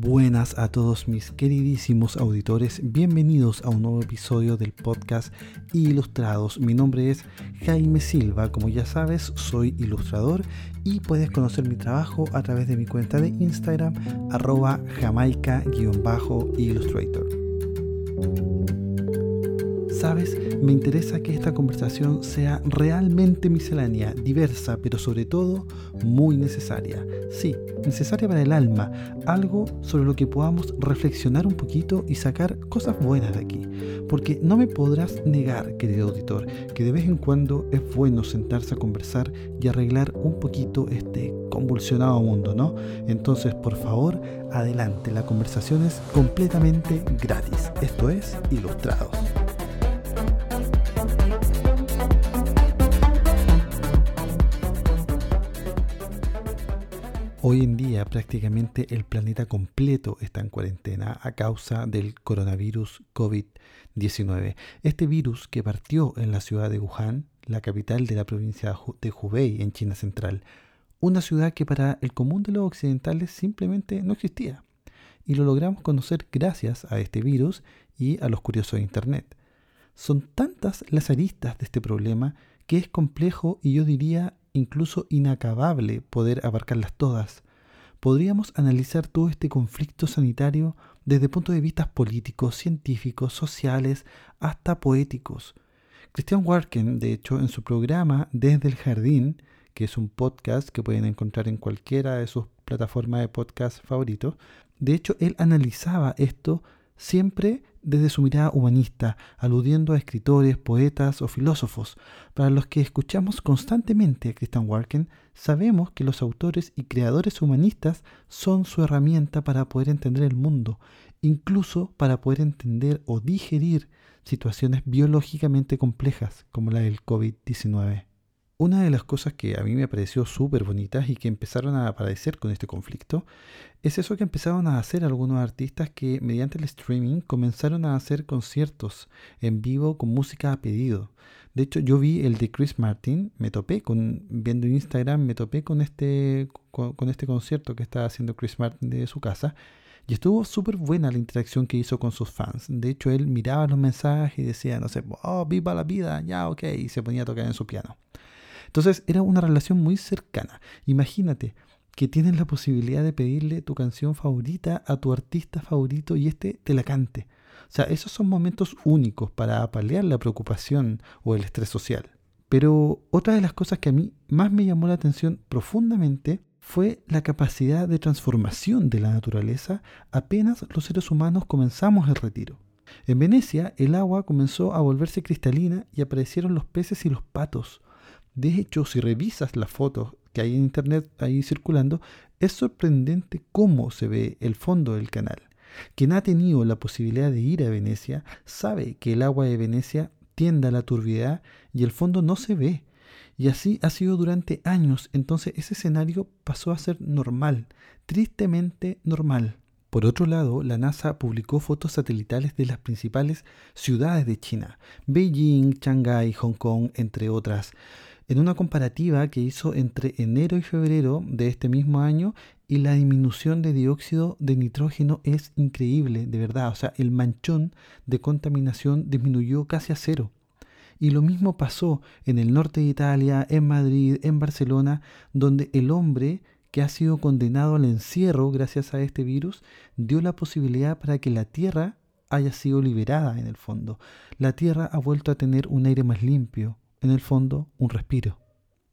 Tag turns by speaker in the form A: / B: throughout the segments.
A: Buenas a todos mis queridísimos auditores, bienvenidos a un nuevo episodio del podcast Ilustrados. Mi nombre es Jaime Silva, como ya sabes soy ilustrador y puedes conocer mi trabajo a través de mi cuenta de Instagram arroba jamaica-illustrator. Sabes, me interesa que esta conversación sea realmente miscelánea, diversa, pero sobre todo muy necesaria. Sí, necesaria para el alma, algo sobre lo que podamos reflexionar un poquito y sacar cosas buenas de aquí. Porque no me podrás negar, querido auditor, que de vez en cuando es bueno sentarse a conversar y arreglar un poquito este convulsionado mundo, ¿no? Entonces, por favor, adelante, la conversación es completamente gratis. Esto es Ilustrados. Hoy en día prácticamente el planeta completo está en cuarentena a causa del coronavirus COVID-19. Este virus que partió en la ciudad de Wuhan, la capital de la provincia de Hubei en China Central, una ciudad que para el común de los occidentales simplemente no existía. Y lo logramos conocer gracias a este virus y a los curiosos de Internet. Son tantas las aristas de este problema que es complejo y yo diría incluso inacabable poder abarcarlas todas. Podríamos analizar todo este conflicto sanitario desde puntos de vista políticos, científicos, sociales, hasta poéticos. Christian Warken, de hecho, en su programa Desde el Jardín, que es un podcast que pueden encontrar en cualquiera de sus plataformas de podcast favoritos, de hecho, él analizaba esto siempre desde su mirada humanista, aludiendo a escritores, poetas o filósofos. Para los que escuchamos constantemente a Christian Warken, sabemos que los autores y creadores humanistas son su herramienta para poder entender el mundo, incluso para poder entender o digerir situaciones biológicamente complejas como la del COVID-19. Una de las cosas que a mí me pareció súper bonitas y que empezaron a aparecer con este conflicto es eso que empezaron a hacer algunos artistas que mediante el streaming comenzaron a hacer conciertos en vivo con música a pedido. De hecho, yo vi el de Chris Martin, me topé con, viendo Instagram, me topé con este, con, este concierto que estaba haciendo Chris Martin de su casa. Y estuvo súper buena la interacción que hizo con sus fans. De hecho, él miraba los mensajes y decía, no sé, oh, viva la vida, ya, ok, y se ponía a tocar en su piano. Entonces era una relación muy cercana. Imagínate que tienes la posibilidad de pedirle tu canción favorita a tu artista favorito y este te la cante. O sea, esos son momentos únicos para paliar la preocupación o el estrés social. Pero otra de las cosas que a mí más me llamó la atención profundamente fue la capacidad de transformación de la naturaleza apenas los seres humanos comenzamos el retiro. En Venecia el agua comenzó a volverse cristalina y aparecieron los peces y los patos, de hecho, si revisas las fotos que hay en internet ahí circulando, es sorprendente cómo se ve el fondo del canal. Quien ha tenido la posibilidad de ir a Venecia sabe que el agua de Venecia tiende a la turbidez y el fondo no se ve. Y así ha sido durante años, entonces ese escenario pasó a ser normal, tristemente normal. Por otro lado, la NASA publicó fotos satelitales de las principales ciudades de China, Beijing, Shanghái, Hong Kong, entre otras en una comparativa que hizo entre enero y febrero de este mismo año y la disminución de dióxido de nitrógeno es increíble, de verdad. O sea, el manchón de contaminación disminuyó casi a cero. Y lo mismo pasó en el norte de Italia, en Madrid, en Barcelona, donde el hombre que ha sido condenado al encierro gracias a este virus dio la posibilidad para que la Tierra haya sido liberada en el fondo. La Tierra ha vuelto a tener un aire más limpio, en el fondo, un respiro.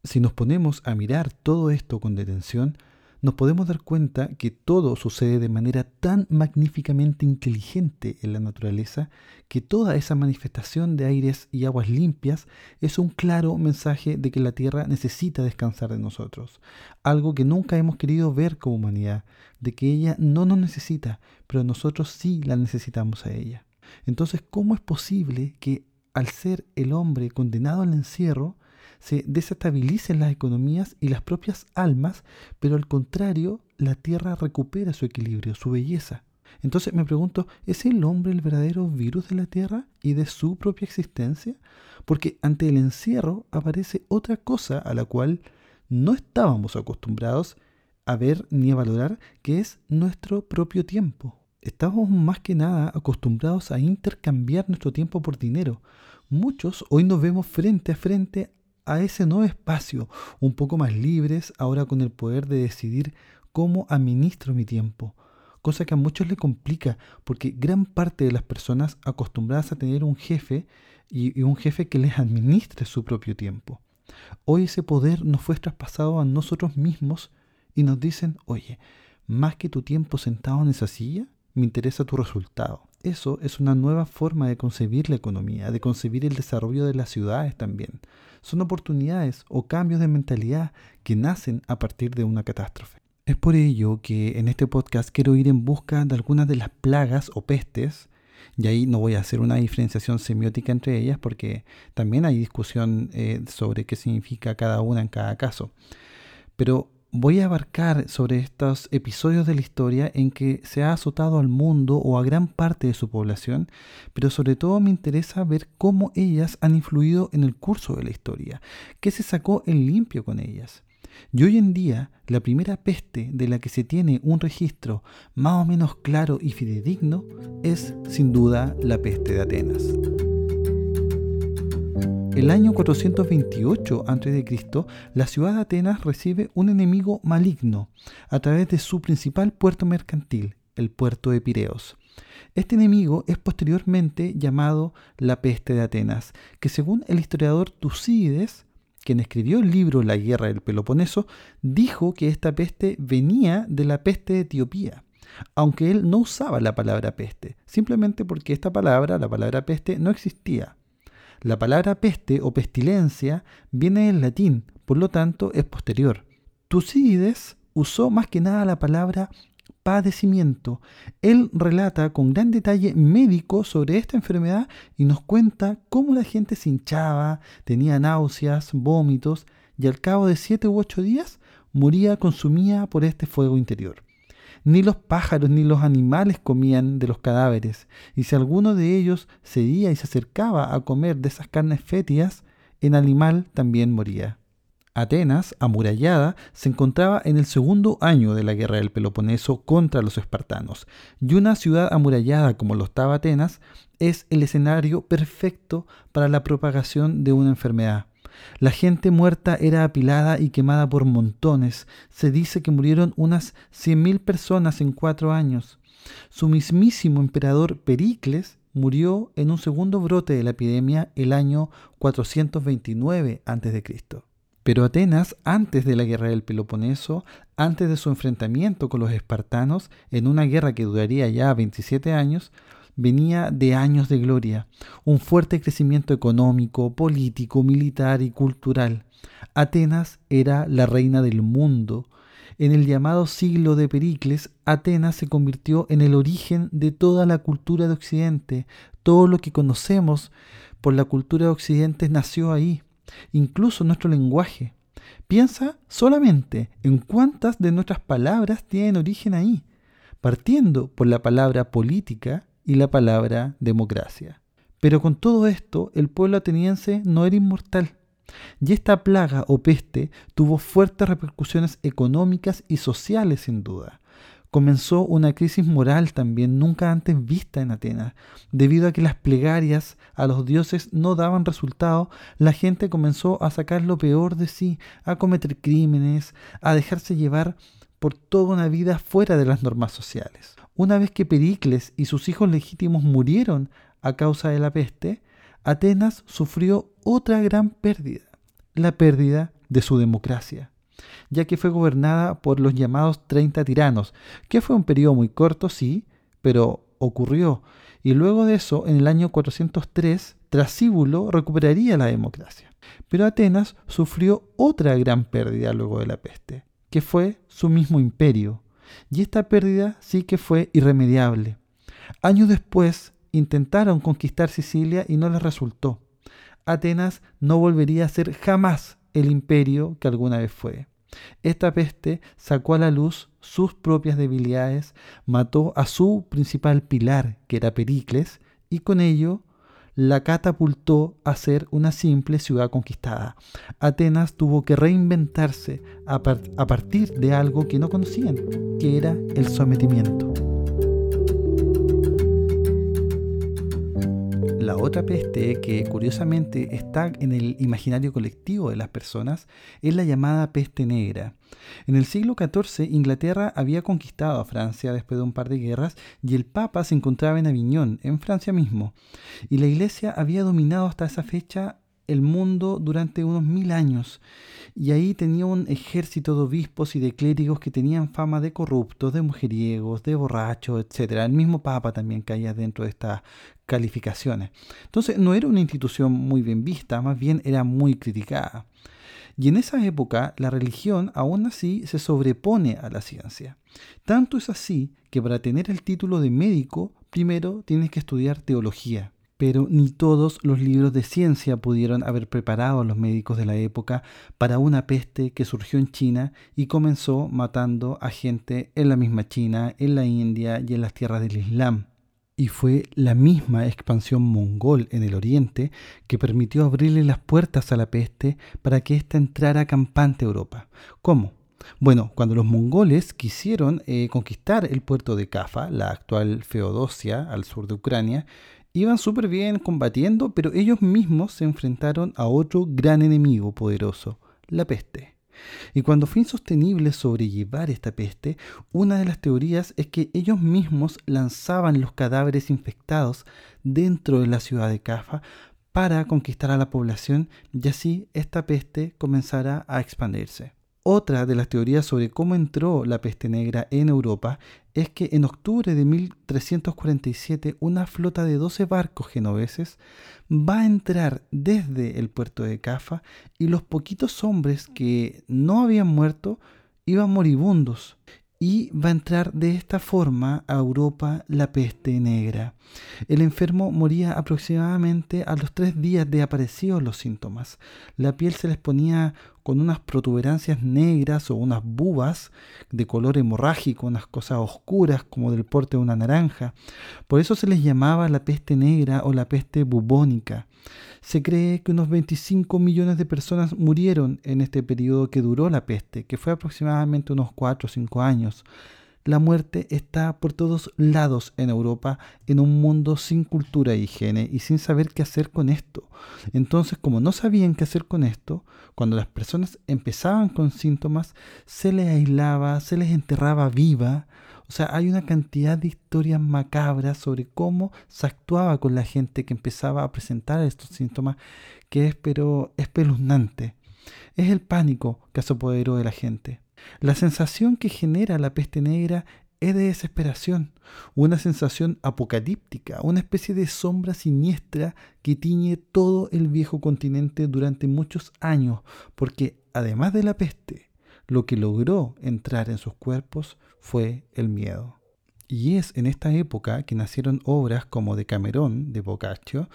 A: Si nos ponemos a mirar todo esto con detención, nos podemos dar cuenta que todo sucede de manera tan magníficamente inteligente en la naturaleza que toda esa manifestación de aires y aguas limpias es un claro mensaje de que la Tierra necesita descansar de nosotros, algo que nunca hemos querido ver como humanidad, de que ella no nos necesita, pero nosotros sí la necesitamos a ella. Entonces, ¿cómo es posible que al ser el hombre condenado al encierro, se desestabilicen las economías y las propias almas, pero al contrario, la tierra recupera su equilibrio, su belleza. Entonces me pregunto, ¿es el hombre el verdadero virus de la tierra y de su propia existencia? Porque ante el encierro aparece otra cosa a la cual no estábamos acostumbrados a ver ni a valorar, que es nuestro propio tiempo. Estamos más que nada acostumbrados a intercambiar nuestro tiempo por dinero. Muchos hoy nos vemos frente a frente a ese nuevo espacio, un poco más libres, ahora con el poder de decidir cómo administro mi tiempo, cosa que a muchos le complica, porque gran parte de las personas acostumbradas a tener un jefe y, un jefe que les administre su propio tiempo. Hoy ese poder nos fue traspasado a nosotros mismos y nos dicen, oye, más que tu tiempo sentado en esa silla, me interesa tu resultado. Eso es una nueva forma de concebir la economía, de concebir el desarrollo de las ciudades también. Son oportunidades o cambios de mentalidad que nacen a partir de una catástrofe. Es por ello que en este podcast quiero ir en busca de algunas de las plagas o pestes, y ahí no voy a hacer una diferenciación semiótica entre ellas porque también hay discusión eh, sobre qué significa cada una en cada caso. Pero voy a abarcar sobre estos episodios de la historia en que se ha azotado al mundo o a gran parte de su población, pero sobre todo me interesa ver cómo ellas han influido en el curso de la historia, qué se sacó en limpio con ellas. Y hoy en día, la primera peste de la que se tiene un registro más o menos claro y fidedigno es, sin duda, la peste de Atenas el año 428 a.C., la ciudad de Atenas recibe un enemigo maligno a través de su principal puerto mercantil, el puerto de Pireos. Este enemigo es posteriormente llamado la peste de Atenas, que según el historiador Tucídides, quien escribió el libro La guerra del Peloponeso, dijo que esta peste venía de la peste de Etiopía, aunque él no usaba la palabra peste, simplemente porque esta palabra, la palabra peste, no existía. La palabra peste o pestilencia viene del latín, por lo tanto es posterior. Tucídides usó más que nada la palabra padecimiento. Él relata con gran detalle médico sobre esta enfermedad y nos cuenta cómo la gente se hinchaba, tenía náuseas, vómitos y al cabo de siete u ocho días moría consumida por este fuego interior. Ni los pájaros ni los animales comían de los cadáveres, y si alguno de ellos cedía y se acercaba a comer de esas carnes fétidas, el animal también moría. Atenas, amurallada, se encontraba en el segundo año de la guerra del Peloponeso contra los espartanos, y una ciudad amurallada como lo estaba Atenas es el escenario perfecto para la propagación de una enfermedad. La gente muerta era apilada y quemada por montones. Se dice que murieron unas cien mil personas en cuatro años. Su mismísimo emperador Pericles murió en un segundo brote de la epidemia el año 429 a.C. Pero Atenas, antes de la guerra del Peloponeso, antes de su enfrentamiento con los espartanos, en una guerra que duraría ya 27 años, venía de años de gloria, un fuerte crecimiento económico, político, militar y cultural. Atenas era la reina del mundo. En el llamado siglo de Pericles, Atenas se convirtió en el origen de toda la cultura de Occidente. Todo lo que conocemos por la cultura de Occidente nació ahí, incluso nuestro lenguaje. Piensa solamente en cuántas de nuestras palabras tienen origen ahí, partiendo por la palabra política, y la palabra democracia. Pero con todo esto, el pueblo ateniense no era inmortal. Y esta plaga o peste tuvo fuertes repercusiones económicas y sociales sin duda. Comenzó una crisis moral también nunca antes vista en Atenas. Debido a que las plegarias a los dioses no daban resultado, la gente comenzó a sacar lo peor de sí, a cometer crímenes, a dejarse llevar por toda una vida fuera de las normas sociales. Una vez que Pericles y sus hijos legítimos murieron a causa de la peste, Atenas sufrió otra gran pérdida, la pérdida de su democracia, ya que fue gobernada por los llamados 30 tiranos, que fue un periodo muy corto, sí, pero ocurrió. Y luego de eso, en el año 403, Trasíbulo recuperaría la democracia. Pero Atenas sufrió otra gran pérdida luego de la peste, que fue su mismo imperio, y esta pérdida sí que fue irremediable. Años después intentaron conquistar Sicilia y no les resultó. Atenas no volvería a ser jamás el imperio que alguna vez fue. Esta peste sacó a la luz sus propias debilidades, mató a su principal pilar, que era Pericles, y con ello la catapultó a ser una simple ciudad conquistada. Atenas tuvo que reinventarse a, partir de algo que no conocían, que era el sometimiento. La otra peste que curiosamente está en el imaginario colectivo de las personas es la llamada peste negra. En el siglo XIV Inglaterra había conquistado a Francia después de un par de guerras y el Papa se encontraba en Aviñón, en Francia mismo. Y la Iglesia había dominado hasta esa fecha el mundo durante unos mil años y ahí tenía un ejército de obispos y de clérigos que tenían fama de corruptos, de mujeriegos, de borrachos, etc. El mismo Papa también caía dentro de estas calificaciones. Entonces no era una institución muy bien vista, más bien era muy criticada. Y en esa época la religión aún así se sobrepone a la ciencia. Tanto es así que para tener el título de médico, primero tienes que estudiar teología pero ni todos los libros de ciencia pudieron haber preparado a los médicos de la época para una peste que surgió en China y comenzó matando a gente en la misma China, en la India y en las tierras del Islam. Y fue la misma expansión mongol en el oriente que permitió abrirle las puertas a la peste para que ésta entrara campante a Europa. ¿Cómo? Bueno, cuando los mongoles quisieron eh, conquistar el puerto de Kafa, la actual Feodosia, al sur de Ucrania, iban súper bien combatiendo, pero ellos mismos se enfrentaron a otro gran enemigo poderoso, la peste. Y cuando fue insostenible sobrellevar esta peste, una de las teorías es que ellos mismos lanzaban los cadáveres infectados dentro de la ciudad de Cafa para conquistar a la población y así esta peste comenzara a expandirse. Otra de las teorías sobre cómo entró la peste negra en Europa es que en octubre de 1347 una flota de 12 barcos genoveses va a entrar desde el puerto de Cafa y los poquitos hombres que no habían muerto iban moribundos y va a entrar de esta forma a Europa la peste negra. El enfermo moría aproximadamente a los tres días de aparecidos los síntomas. La piel se les ponía con unas protuberancias negras o unas bubas de color hemorrágico, unas cosas oscuras como del porte de una naranja. Por eso se les llamaba la peste negra o la peste bubónica. Se cree que unos 25 millones de personas murieron en este periodo que duró la peste, que fue aproximadamente unos 4 o 5 años. La muerte está por todos lados en Europa, en un mundo sin cultura e higiene y sin saber qué hacer con esto. Entonces, como no sabían qué hacer con esto, cuando las personas empezaban con síntomas, se les aislaba, se les enterraba viva. O sea, hay una cantidad de historias macabras sobre cómo se actuaba con la gente que empezaba a presentar estos síntomas, que es pero espeluznante. Es el pánico que se apoderó de la gente. La sensación que genera la peste negra es de desesperación, una sensación apocalíptica, una especie de sombra siniestra que tiñe todo el viejo continente durante muchos años, porque además de la peste, lo que logró entrar en sus cuerpos fue el miedo. Y es en esta época que nacieron obras como de Cameron, de Boccaccio,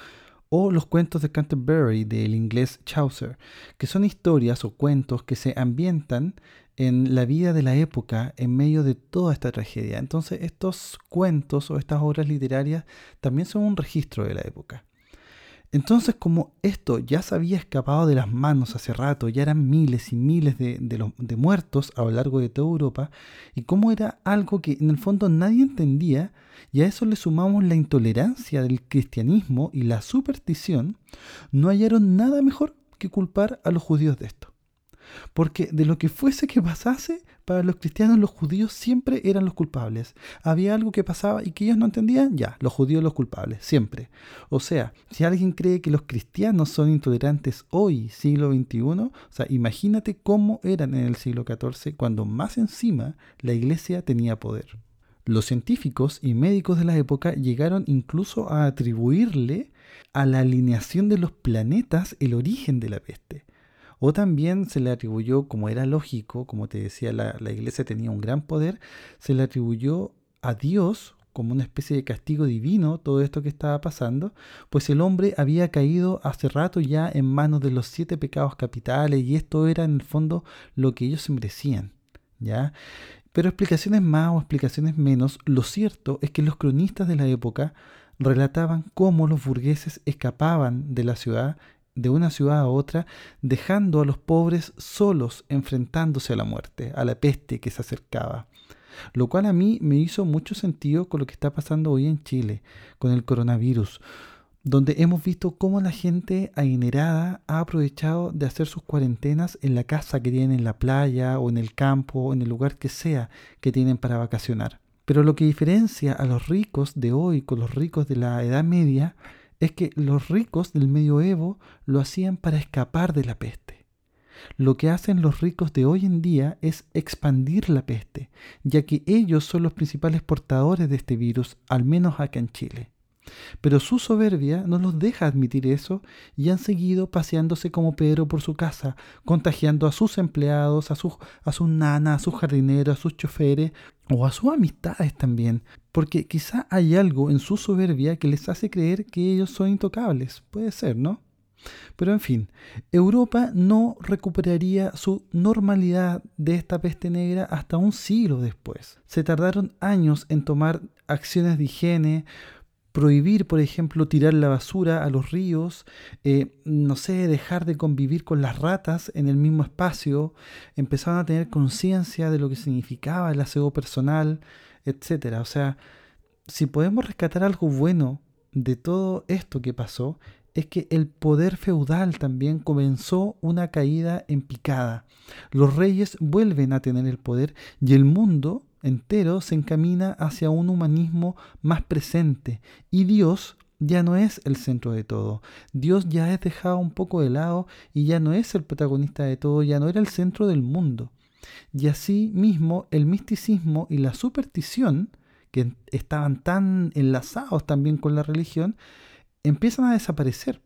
A: o los cuentos de Canterbury del inglés Chaucer, que son historias o cuentos que se ambientan en la vida de la época en medio de toda esta tragedia. Entonces estos cuentos o estas obras literarias también son un registro de la época. Entonces como esto ya se había escapado de las manos hace rato, ya eran miles y miles de, de muertos a lo largo de toda Europa, y como era algo que en el fondo nadie entendía, y a eso le sumamos la intolerancia del cristianismo y la superstición, no hallaron nada mejor que culpar a los judíos de esto. Porque de lo que fuese que pasase, los cristianos los judíos siempre eran los culpables. Había algo que pasaba y que ellos no entendían, ya, los judíos los culpables, siempre. O sea, si alguien cree que los cristianos son intolerantes hoy, siglo XXI, o sea, imagínate cómo eran en el siglo XIV, cuando más encima la iglesia tenía poder. Los científicos y médicos de la época llegaron incluso a atribuirle a la alineación de los planetas el origen de la peste. O también se le atribuyó, como era lógico, como te decía, la, iglesia tenía un gran poder, se le atribuyó a Dios como una especie de castigo divino todo esto que estaba pasando, pues el hombre había caído hace rato ya en manos de los siete pecados capitales y esto era en el fondo lo que ellos se merecían, ¿ya? Pero explicaciones más o explicaciones menos, lo cierto es que los cronistas de la época relataban cómo los burgueses escapaban de la ciudad, de una ciudad a otra, dejando a los pobres solos enfrentándose a la muerte, a la peste que se acercaba. Lo cual a mí me hizo mucho sentido con lo que está pasando hoy en Chile, con el coronavirus, donde hemos visto cómo la gente adinerada ha aprovechado de hacer sus cuarentenas en la casa que tienen en la playa o en el campo o en el lugar que sea que tienen para vacacionar. Pero lo que diferencia a los ricos de hoy con los ricos de la Edad Media es que los ricos del medioevo lo hacían para escapar de la peste. Lo que hacen los ricos de hoy en día es expandir la peste, ya que ellos son los principales portadores de este virus, al menos acá en Chile. Pero su soberbia no los deja admitir eso y han seguido paseándose como Pedro por su casa, contagiando a sus empleados, a sus, a sus nanas, a sus jardineros, a sus choferes o a sus amistades también, porque quizá hay algo en su soberbia que les hace creer que ellos son intocables. Puede ser, ¿no? Pero en fin, Europa no recuperaría su normalidad de esta peste negra hasta un siglo después. Se tardaron años en tomar acciones de higiene, prohibir, por ejemplo, tirar la basura a los ríos, eh, no sé, dejar de convivir con las ratas en el mismo espacio, empezaron a tener conciencia de lo que significaba el aseo personal, etc. O sea, si podemos rescatar algo bueno de todo esto que pasó, es que el poder feudal también comenzó una caída en picada. Los reyes vuelven a tener el poder y el mundo entero se encamina hacia un humanismo más presente y Dios ya no es el centro de todo. Dios ya es dejado un poco de lado y ya no es el protagonista de todo, ya no era el centro del mundo. Y así mismo el misticismo y la superstición, que estaban tan enlazados también con la religión, empiezan a desaparecer.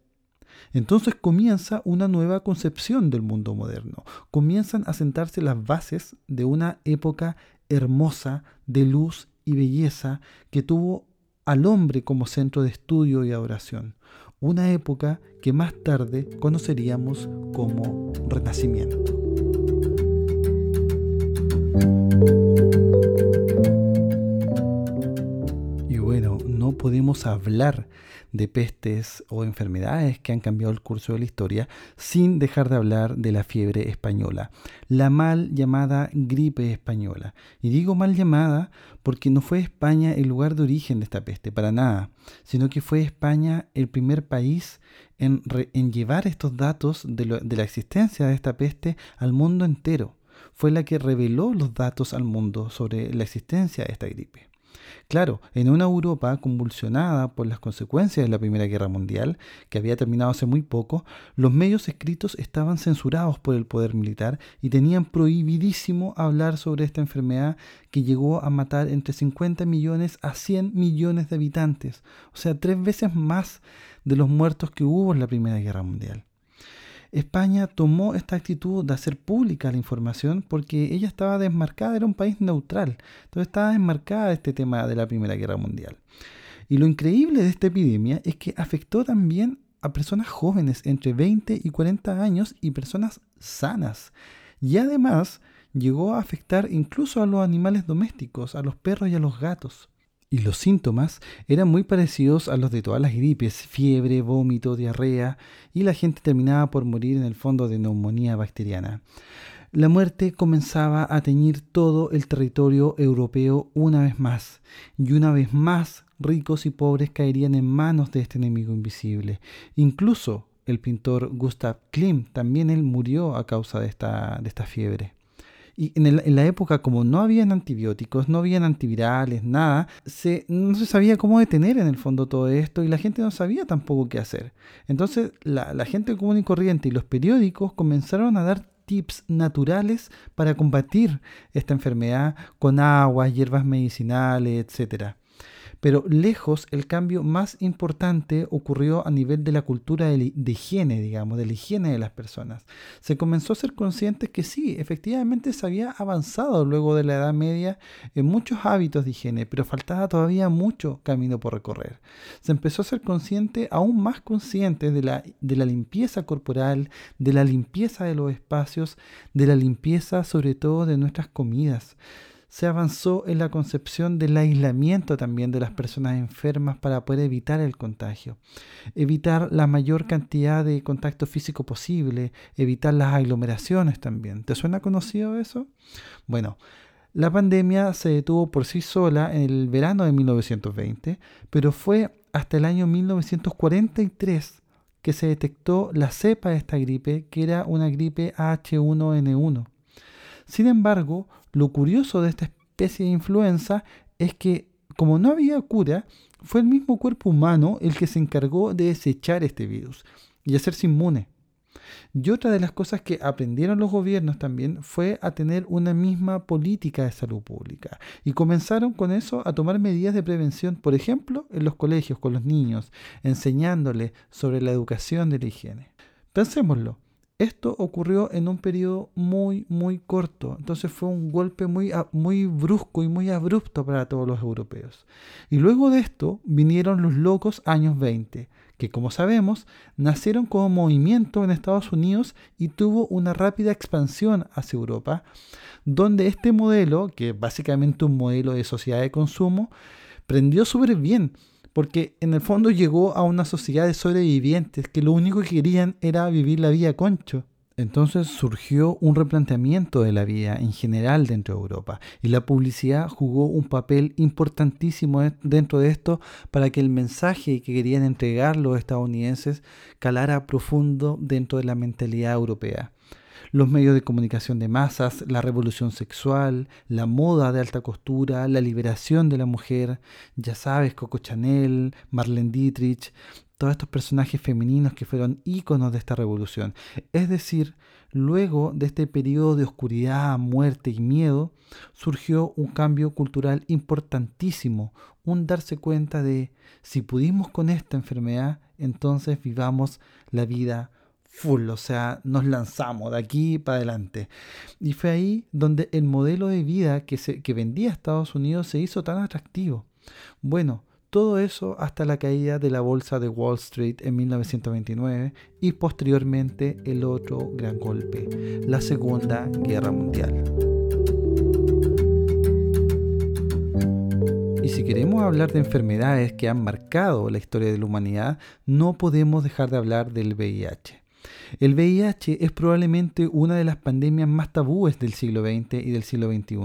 A: Entonces comienza una nueva concepción del mundo moderno. Comienzan a sentarse las bases de una época hermosa de luz y belleza que tuvo al hombre como centro de estudio y adoración, una época que más tarde conoceríamos como Renacimiento. Podemos hablar de pestes o enfermedades que han cambiado el curso de la historia sin dejar de hablar de la fiebre española, la mal llamada gripe española. Y digo mal llamada porque no fue España el lugar de origen de esta peste, para nada, sino que fue España el primer país en, llevar estos datos de, de la existencia de esta peste al mundo entero. Fue la que reveló los datos al mundo sobre la existencia de esta gripe. Claro, en una Europa convulsionada por las consecuencias de la Primera Guerra Mundial, que había terminado hace muy poco, los medios escritos estaban censurados por el poder militar y tenían prohibidísimo hablar sobre esta enfermedad que llegó a matar entre 50 millones a 100 millones de habitantes, o sea, tres veces más de los muertos que hubo en la Primera Guerra Mundial. España tomó esta actitud de hacer pública la información porque ella estaba desmarcada, era un país neutral, entonces estaba desmarcada este tema de la Primera Guerra Mundial. Y lo increíble de esta epidemia es que afectó también a personas jóvenes entre 20 y 40 años y personas sanas. Y además llegó a afectar incluso a los animales domésticos, a los perros y a los gatos y los síntomas eran muy parecidos a los de todas las gripes, fiebre, vómito, diarrea, y la gente terminaba por morir en el fondo de neumonía bacteriana. La muerte comenzaba a teñir todo el territorio europeo una vez más, y una vez más ricos y pobres caerían en manos de este enemigo invisible. Incluso el pintor Gustav Klimt, también él murió a causa de esta, de esta fiebre. Y en, la época, como no habían antibióticos, no habían antivirales, nada, se, no se sabía cómo detener en el fondo todo esto y la gente no sabía tampoco qué hacer. Entonces, la, la gente común y corriente y los periódicos comenzaron a dar tips naturales para combatir esta enfermedad con agua, hierbas medicinales, etcétera. Pero lejos, el cambio más importante ocurrió a nivel de la cultura de, higiene, digamos, de la higiene de las personas. Se comenzó a ser conscientes que sí, efectivamente se había avanzado luego de la Edad Media en muchos hábitos de higiene, pero faltaba todavía mucho camino por recorrer. Se empezó a ser consciente, aún más consciente de de la limpieza corporal, de la limpieza de los espacios, de la limpieza sobre todo de nuestras comidas se avanzó en la concepción del aislamiento también de las personas enfermas para poder evitar el contagio, evitar la mayor cantidad de contacto físico posible, evitar las aglomeraciones también. ¿Te suena conocido eso? Bueno, la pandemia se detuvo por sí sola en el verano de 1920, pero fue hasta el año 1943 que se detectó la cepa de esta gripe, que era una gripe H1N1. Sin embargo, lo curioso de esta especie de influenza es que, como no había cura, fue el mismo cuerpo humano el que se encargó de desechar este virus y hacerse inmune. Y otra de las cosas que aprendieron los gobiernos también fue a tener una misma política de salud pública. Y comenzaron con eso a tomar medidas de prevención, por ejemplo, en los colegios con los niños, enseñándoles sobre la educación de la higiene. Pensémoslo, esto ocurrió en un periodo muy, muy corto, entonces fue un golpe muy, muy brusco y muy abrupto para todos los europeos. Y luego de esto vinieron los locos años 20, que como sabemos nacieron como movimiento en Estados Unidos y tuvo una rápida expansión hacia Europa, donde este modelo, que es básicamente un modelo de sociedad de consumo, prendió súper bien porque en el fondo llegó a una sociedad de sobrevivientes que lo único que querían era vivir la vida concho. Entonces surgió un replanteamiento de la vida en general dentro de Europa y la publicidad jugó un papel importantísimo dentro de esto para que el mensaje que querían entregar los estadounidenses calara profundo dentro de la mentalidad europea los medios de comunicación de masas, la revolución sexual, la moda de alta costura, la liberación de la mujer, ya sabes, Coco Chanel, Marlene Dietrich, todos estos personajes femeninos que fueron íconos de esta revolución. Es decir, luego de este periodo de oscuridad, muerte y miedo, surgió un cambio cultural importantísimo, un darse cuenta de si pudimos con esta enfermedad, entonces vivamos la vida full, o sea, nos lanzamos de aquí para adelante. Y fue ahí donde el modelo de vida que, se, que vendía Estados Unidos se hizo tan atractivo. Bueno, todo eso hasta la caída de la bolsa de Wall Street en 1929 y posteriormente el otro gran golpe, la Segunda Guerra Mundial. Y si queremos hablar de enfermedades que han marcado la historia de la humanidad, no podemos dejar de hablar del VIH. El VIH es probablemente una de las pandemias más tabúes del siglo XX y del siglo XXI,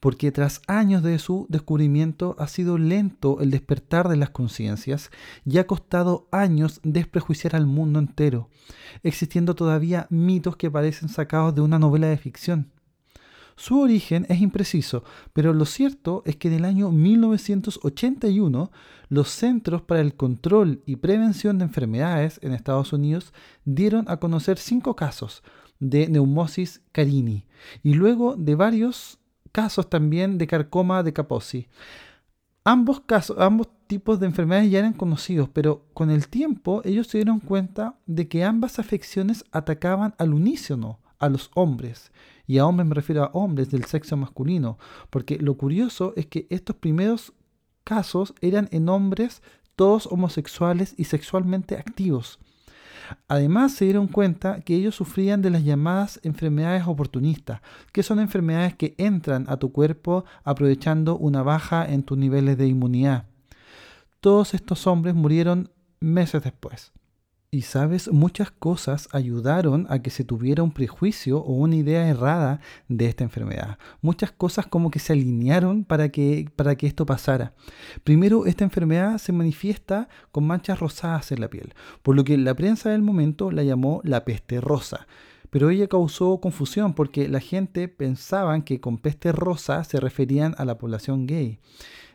A: porque tras años de su descubrimiento ha sido lento el despertar de las conciencias y ha costado años desprejuiciar al mundo entero, existiendo todavía mitos que parecen sacados de una novela de ficción. Su origen es impreciso, pero lo cierto es que en el año 1981 los Centros para el Control y Prevención de Enfermedades en Estados Unidos dieron a conocer cinco casos de neumosis carini y luego de varios casos también de carcoma de Kaposi. Ambos casos, ambos tipos de enfermedades ya eran conocidos, pero con el tiempo ellos se dieron cuenta de que ambas afecciones atacaban al unísono a los hombres y a hombres me refiero a hombres del sexo masculino, porque lo curioso es que estos primeros casos eran en hombres todos homosexuales y sexualmente activos. Además se dieron cuenta que ellos sufrían de las llamadas enfermedades oportunistas, que son enfermedades que entran a tu cuerpo aprovechando una baja en tus niveles de inmunidad. Todos estos hombres murieron meses después. Y sabes, muchas cosas ayudaron a que se tuviera un prejuicio o una idea errada de esta enfermedad. Muchas cosas como que se alinearon para que, para que esto pasara. Primero, esta enfermedad se manifiesta con manchas rosadas en la piel, por lo que la prensa del momento la llamó la peste rosa. Pero ella causó confusión porque la gente pensaba que con peste rosa se referían a la población gay.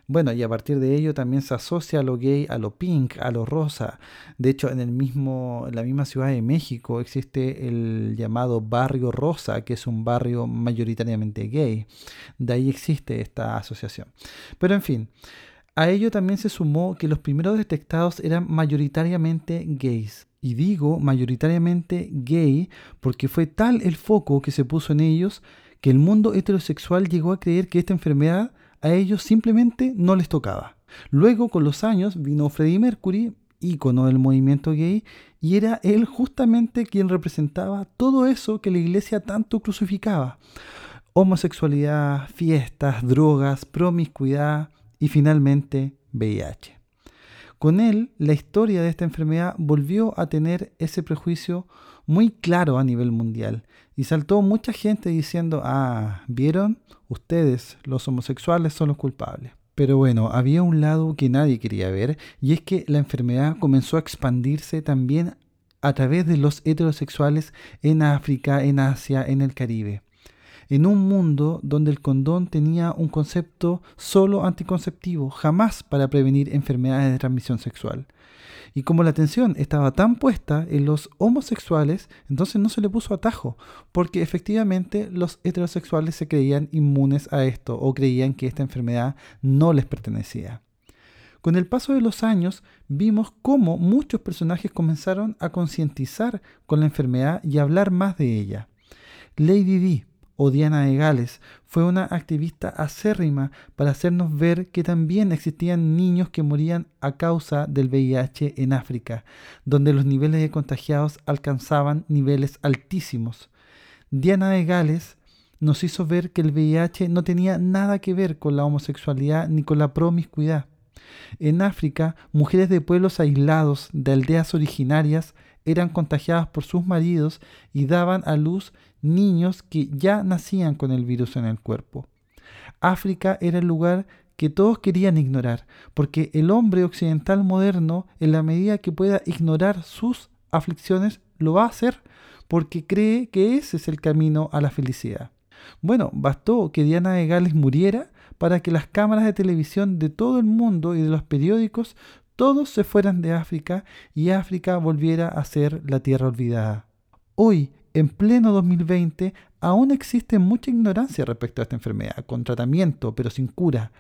A: Bueno, y a partir de ello también se asocia lo gay, a lo pink, a lo rosa. De hecho, en, el mismo, en la misma Ciudad de México existe el llamado barrio rosa, que es un barrio mayoritariamente gay. De ahí existe esta asociación. Pero en fin, a ello también se sumó que los primeros detectados eran mayoritariamente gays. Y digo mayoritariamente gay porque fue tal el foco que se puso en ellos que el mundo heterosexual llegó a creer que esta enfermedad a ellos simplemente no les tocaba. Luego, con los años, vino Freddie Mercury, ícono del movimiento gay, y era él justamente quien representaba todo eso que la iglesia tanto crucificaba. homosexualidad, fiestas, drogas, promiscuidad y finalmente VIH. Con él, la historia de esta enfermedad volvió a tener ese prejuicio muy claro a nivel mundial y saltó mucha gente diciendo, ah, ¿vieron? Ustedes, los homosexuales, son los culpables. Pero bueno, había un lado que nadie quería ver y es que la enfermedad comenzó a expandirse también a través de los heterosexuales en África, en Asia, en el Caribe. En un mundo donde el condón tenía un concepto solo anticonceptivo, jamás para prevenir enfermedades de transmisión sexual. Y como la atención estaba tan puesta en los homosexuales, entonces no se le puso atajo, porque efectivamente los heterosexuales se creían inmunes a esto o creían que esta enfermedad no les pertenecía. Con el paso de los años vimos cómo muchos personajes comenzaron a concientizar con la enfermedad y hablar más de ella. Lady Di, o Diana de Gales fue una activista acérrima para hacernos ver que también existían niños que morían a causa del VIH en África, donde los niveles de contagiados alcanzaban niveles altísimos. Diana de Gales nos hizo ver que el VIH no tenía nada que ver con la homosexualidad ni con la promiscuidad. En África, mujeres de pueblos aislados, de aldeas originarias, eran contagiadas por sus maridos y daban a luz niños que ya nacían con el virus en el cuerpo. África era el lugar que todos querían ignorar, porque el hombre occidental moderno, en la medida que pueda ignorar sus aflicciones, lo va a hacer, porque cree que ese es el camino a la felicidad. Bueno, bastó que Diana de Gales muriera para que las cámaras de televisión de todo el mundo y de los periódicos todos se fueran de África y África volviera a ser la tierra olvidada. Hoy, en pleno 2020, aún existe mucha ignorancia respecto a esta enfermedad, con tratamiento, pero sin cura.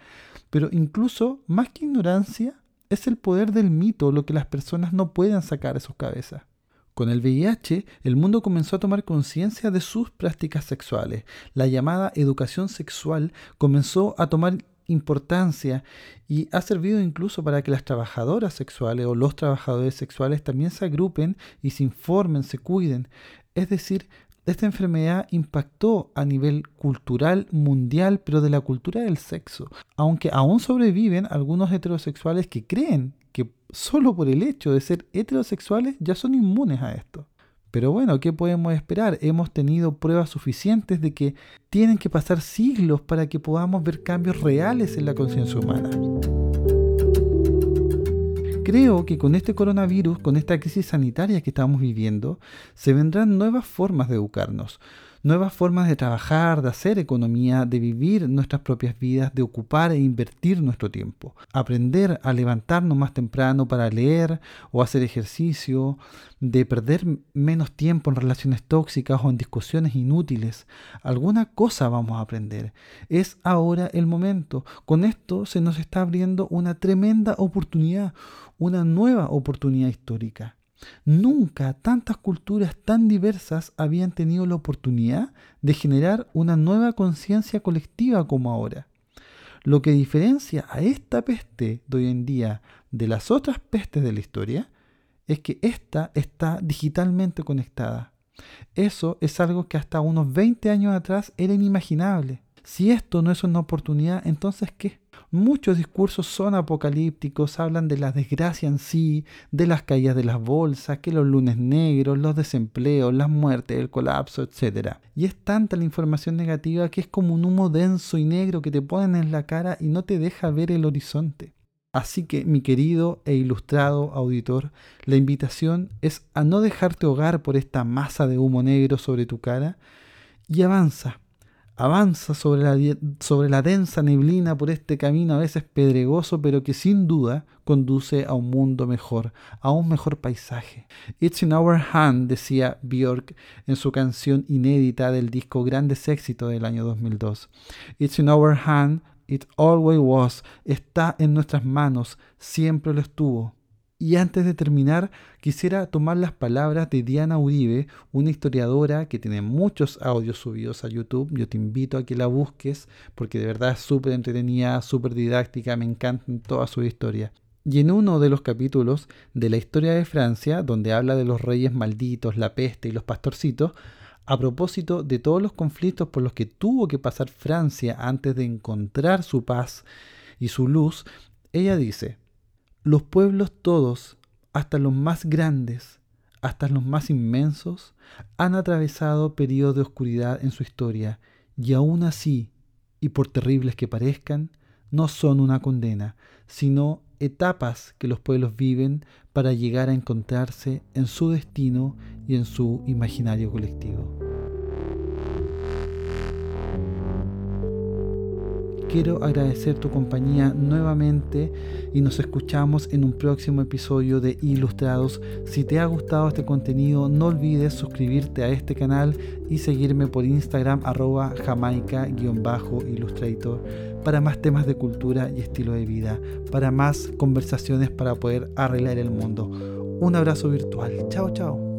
A: Pero incluso, más que ignorancia, es el poder del mito lo que las personas no pueden sacar de sus cabezas. Con el VIH, el mundo comenzó a tomar conciencia de sus prácticas sexuales. La llamada educación sexual comenzó a tomar importancia y ha servido incluso para que las trabajadoras sexuales o los trabajadores sexuales también se agrupen y se informen, se cuiden. Es decir, esta enfermedad impactó a nivel cultural mundial, pero de la cultura del sexo, aunque aún sobreviven algunos heterosexuales que creen que solo por el hecho de ser heterosexuales ya son inmunes a esto. Pero bueno, ¿qué podemos esperar? Hemos tenido pruebas suficientes de que tienen que pasar siglos para que podamos ver cambios reales en la conciencia humana. Creo que con este coronavirus, con esta crisis sanitaria que estamos viviendo, se vendrán nuevas formas de educarnos, nuevas formas de trabajar, de hacer economía, de vivir nuestras propias vidas, de ocupar e invertir nuestro tiempo. Aprender a levantarnos más temprano para leer o hacer ejercicio, de perder menos tiempo en relaciones tóxicas o en discusiones inútiles. Alguna cosa vamos a aprender. Es ahora el momento. Con esto se nos está abriendo una tremenda oportunidad, una nueva oportunidad histórica. Nunca tantas culturas tan diversas habían tenido la oportunidad de generar una nueva conciencia colectiva como ahora. Lo que diferencia a esta peste de hoy en día de las otras pestes de la historia es que esta está digitalmente conectada. Eso es algo que hasta unos 20 años atrás era inimaginable. Si esto no es una oportunidad, entonces ¿qué? Muchos discursos son apocalípticos, hablan de la desgracia en sí, de las caídas de las bolsas, que los lunes negros, los desempleos, las muertes, el colapso, etc. Y es tanta la información negativa que es como un humo denso y negro que te ponen en la cara y no te deja ver el horizonte. Así que, mi querido e ilustrado auditor, la invitación es a no dejarte ahogar por esta masa de humo negro sobre tu cara y avanza, avanza sobre la, densa neblina por este camino a veces pedregoso, pero que sin duda conduce a un mundo mejor, a un mejor paisaje. It's in our hand, decía Björk en su canción inédita del disco Grandes Éxitos del año 2002. It's in our hand, it always was, está en nuestras manos, siempre lo estuvo. Y antes de terminar, quisiera tomar las palabras de Diana Uribe, una historiadora que tiene muchos audios subidos a YouTube. Yo te invito a que la busques porque de verdad es súper entretenida, súper didáctica, me encantan toda su historia. Y en uno de los capítulos de la historia de Francia, donde habla de los reyes malditos, la peste y los pastorcitos, A propósito de todos los conflictos por los que tuvo que pasar Francia antes de encontrar su paz y su luz, ella dice, los pueblos todos, hasta los más grandes, hasta los más inmensos, han atravesado periodos de oscuridad en su historia y aún así, y por terribles que parezcan, no son una condena, sino etapas que los pueblos viven para llegar a encontrarse en su destino y en su imaginario colectivo. Quiero agradecer tu compañía nuevamente y nos escuchamos en un próximo episodio de Ilustrados. Si te ha gustado este contenido, no olvides suscribirte a este canal y seguirme por Instagram arroba jamaica-illustrator para más temas de cultura y estilo de vida, para más conversaciones para poder arreglar el mundo. Un abrazo virtual. Chao, chao.